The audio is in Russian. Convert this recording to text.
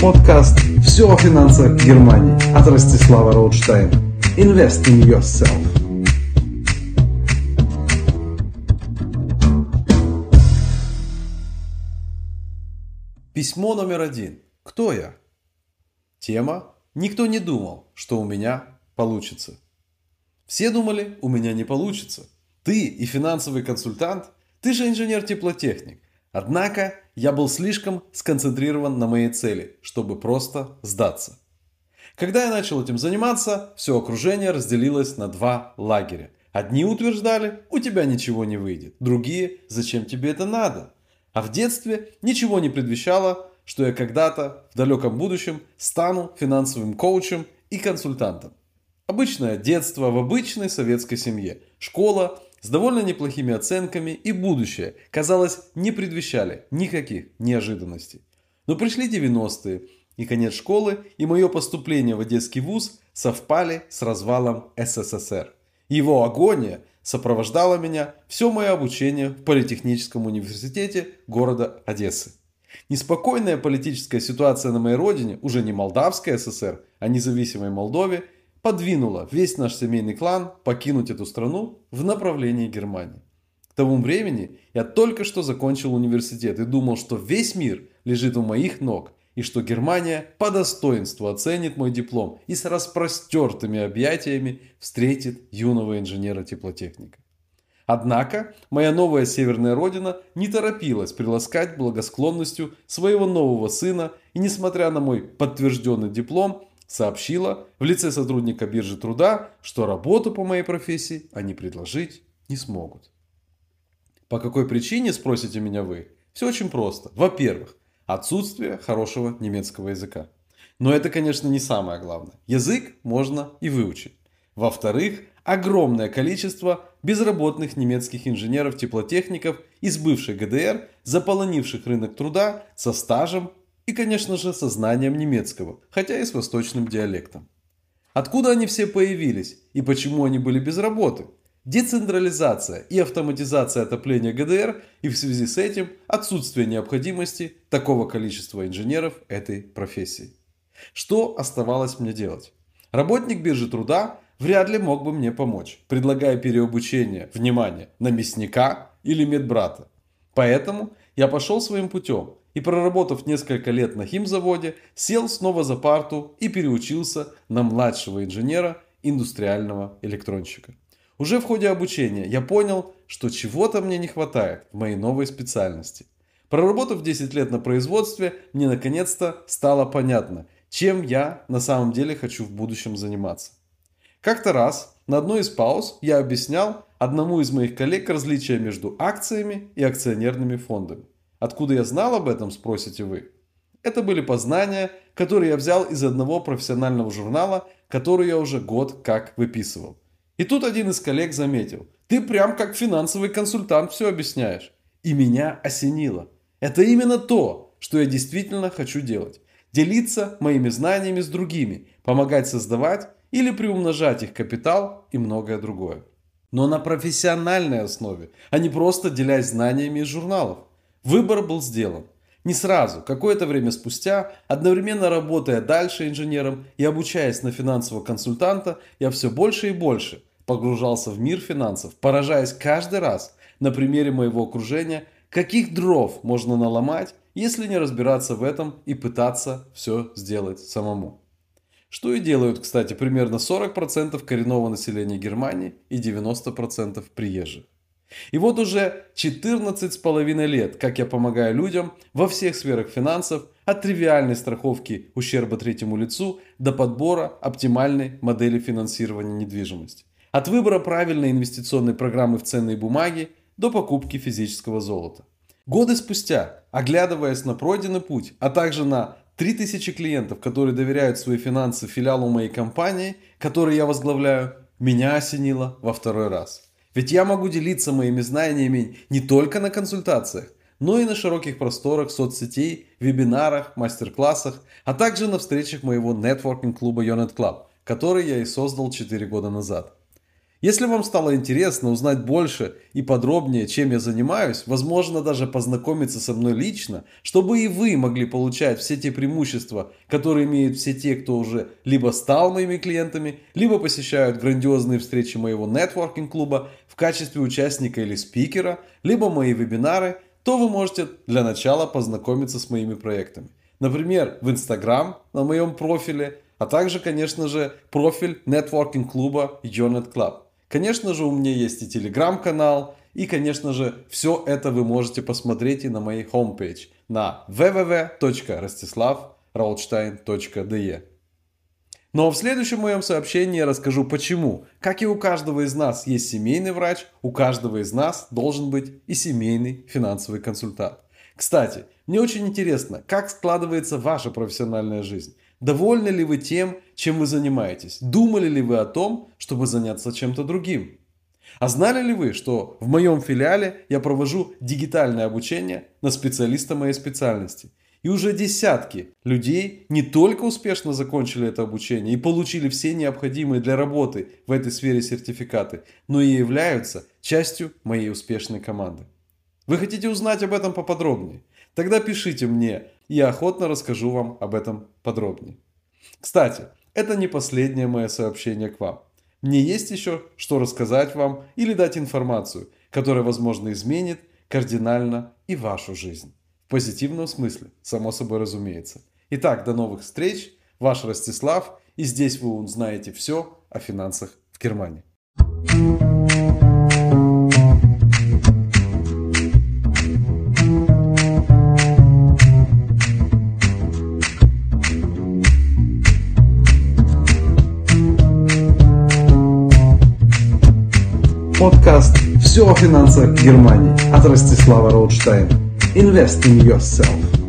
Подкаст «Все о финансах Германии» от Ростислава Роудштейн. Invest in yourself. Письмо номер один. Кто я? Тема «Никто не думал, что у меня получится». Все думали, у меня не получится. Ты и финансовый консультант, ты же инженер-теплотехник. Однако я был слишком сконцентрирован на моей цели, чтобы просто сдаться. Когда я начал этим заниматься, все окружение разделилось на два лагеря. Одни утверждали, у тебя ничего не выйдет. Другие, зачем тебе это надо? А в детстве ничего не предвещало, что я когда-то в далеком будущем стану финансовым коучем и консультантом. Обычное детство в обычной советской семье. Школа, с довольно неплохими оценками и будущее, казалось, не предвещали никаких неожиданностей. Но пришли 90-е, и конец школы, и мое поступление в Одесский вуз совпали с развалом СССР. Его агония сопровождала меня все мое обучение в Политехническом университете города Одессы. Неспокойная политическая ситуация на моей родине, уже не Молдавская ССР, а независимой Молдове – подвинула весь наш семейный клан покинуть эту страну в направлении Германии. К тому времени я только что закончил университет и думал, что весь мир лежит у моих ног, и что Германия по достоинству оценит мой диплом и с распростертыми объятиями встретит юного инженера-теплотехника. Однако моя новая северная родина не торопилась приласкать благосклонностью своего нового сына и несмотря на мой подтвержденный диплом, сообщила в лице сотрудника биржи труда, что работу по моей профессии они предложить не смогут. По какой причине, спросите меня вы? Все очень просто. Во-первых, отсутствие хорошего немецкого языка. Но это, конечно, не самое главное. Язык можно и выучить. Во-вторых, огромное количество безработных немецких инженеров-теплотехников из бывшей ГДР, заполонивших рынок труда со стажем и, конечно же, со знанием немецкого, хотя и с восточным диалектом. Откуда они все появились и почему они были без работы? Децентрализация и автоматизация отопления ГДР и в связи с этим отсутствие необходимости такого количества инженеров этой профессии. Что оставалось мне делать? Работник биржи труда вряд ли мог бы мне помочь, предлагая переобучение, внимание, на мясника или медбрата. Поэтому я пошел своим путем и проработав несколько лет на химзаводе, сел снова за парту и переучился на младшего инженера индустриального электронщика. Уже в ходе обучения я понял, что чего-то мне не хватает в моей новой специальности. Проработав 10 лет на производстве, мне наконец-то стало понятно, чем я на самом деле хочу в будущем заниматься. Как-то раз на одной из пауз я объяснял одному из моих коллег различия между акциями и акционерными фондами. Откуда я знал об этом, спросите вы? Это были познания, которые я взял из одного профессионального журнала, который я уже год как выписывал. И тут один из коллег заметил, ты прям как финансовый консультант все объясняешь. И меня осенило. Это именно то, что я действительно хочу делать. Делиться моими знаниями с другими, помогать создавать или приумножать их капитал и многое другое. Но на профессиональной основе, а не просто делясь знаниями из журналов. Выбор был сделан. Не сразу, какое-то время спустя, одновременно работая дальше инженером и обучаясь на финансового консультанта, я все больше и больше погружался в мир финансов, поражаясь каждый раз на примере моего окружения, каких дров можно наломать, если не разбираться в этом и пытаться все сделать самому. Что и делают, кстати, примерно 40% коренного населения Германии и 90% приезжих. И вот уже 14 с половиной лет, как я помогаю людям во всех сферах финансов, от тривиальной страховки ущерба третьему лицу до подбора оптимальной модели финансирования недвижимости. От выбора правильной инвестиционной программы в ценные бумаги до покупки физического золота. Годы спустя, оглядываясь на пройденный путь, а также на 3000 клиентов, которые доверяют свои финансы филиалу моей компании, которую я возглавляю, меня осенило во второй раз. Ведь я могу делиться моими знаниями не только на консультациях, но и на широких просторах соцсетей, вебинарах, мастер-классах, а также на встречах моего нетворкинг-клуба Unit Club, который я и создал 4 года назад. Если вам стало интересно узнать больше и подробнее, чем я занимаюсь, возможно даже познакомиться со мной лично, чтобы и вы могли получать все те преимущества, которые имеют все те, кто уже либо стал моими клиентами, либо посещают грандиозные встречи моего нетворкинг-клуба в качестве участника или спикера, либо мои вебинары, то вы можете для начала познакомиться с моими проектами. Например, в Instagram на моем профиле, а также, конечно же, профиль нетворкинг-клуба Unit Club. Конечно же, у меня есть и телеграм-канал, и, конечно же, все это вы можете посмотреть и на моей homepage на www.rostislavrautstein.de. Ну а в следующем моем сообщении я расскажу почему. Как и у каждого из нас есть семейный врач, у каждого из нас должен быть и семейный финансовый консультант. Кстати, мне очень интересно, как складывается ваша профессиональная жизнь. Довольны ли вы тем, чем вы занимаетесь? Думали ли вы о том, чтобы заняться чем-то другим? А знали ли вы, что в моем филиале я провожу дигитальное обучение на специалиста моей специальности? И уже десятки людей не только успешно закончили это обучение и получили все необходимые для работы в этой сфере сертификаты, но и являются частью моей успешной команды. Вы хотите узнать об этом поподробнее? Тогда пишите мне, я охотно расскажу вам об этом подробнее. Кстати, это не последнее мое сообщение к вам. Мне есть еще что рассказать вам или дать информацию, которая, возможно, изменит кардинально и вашу жизнь. В позитивном смысле, само собой разумеется. Итак, до новых встреч. Ваш Ростислав. И здесь вы узнаете все о финансах в Германии. Подкаст «Все о финансах Германии» от Ростислава Роудштейна. Invest in yourself.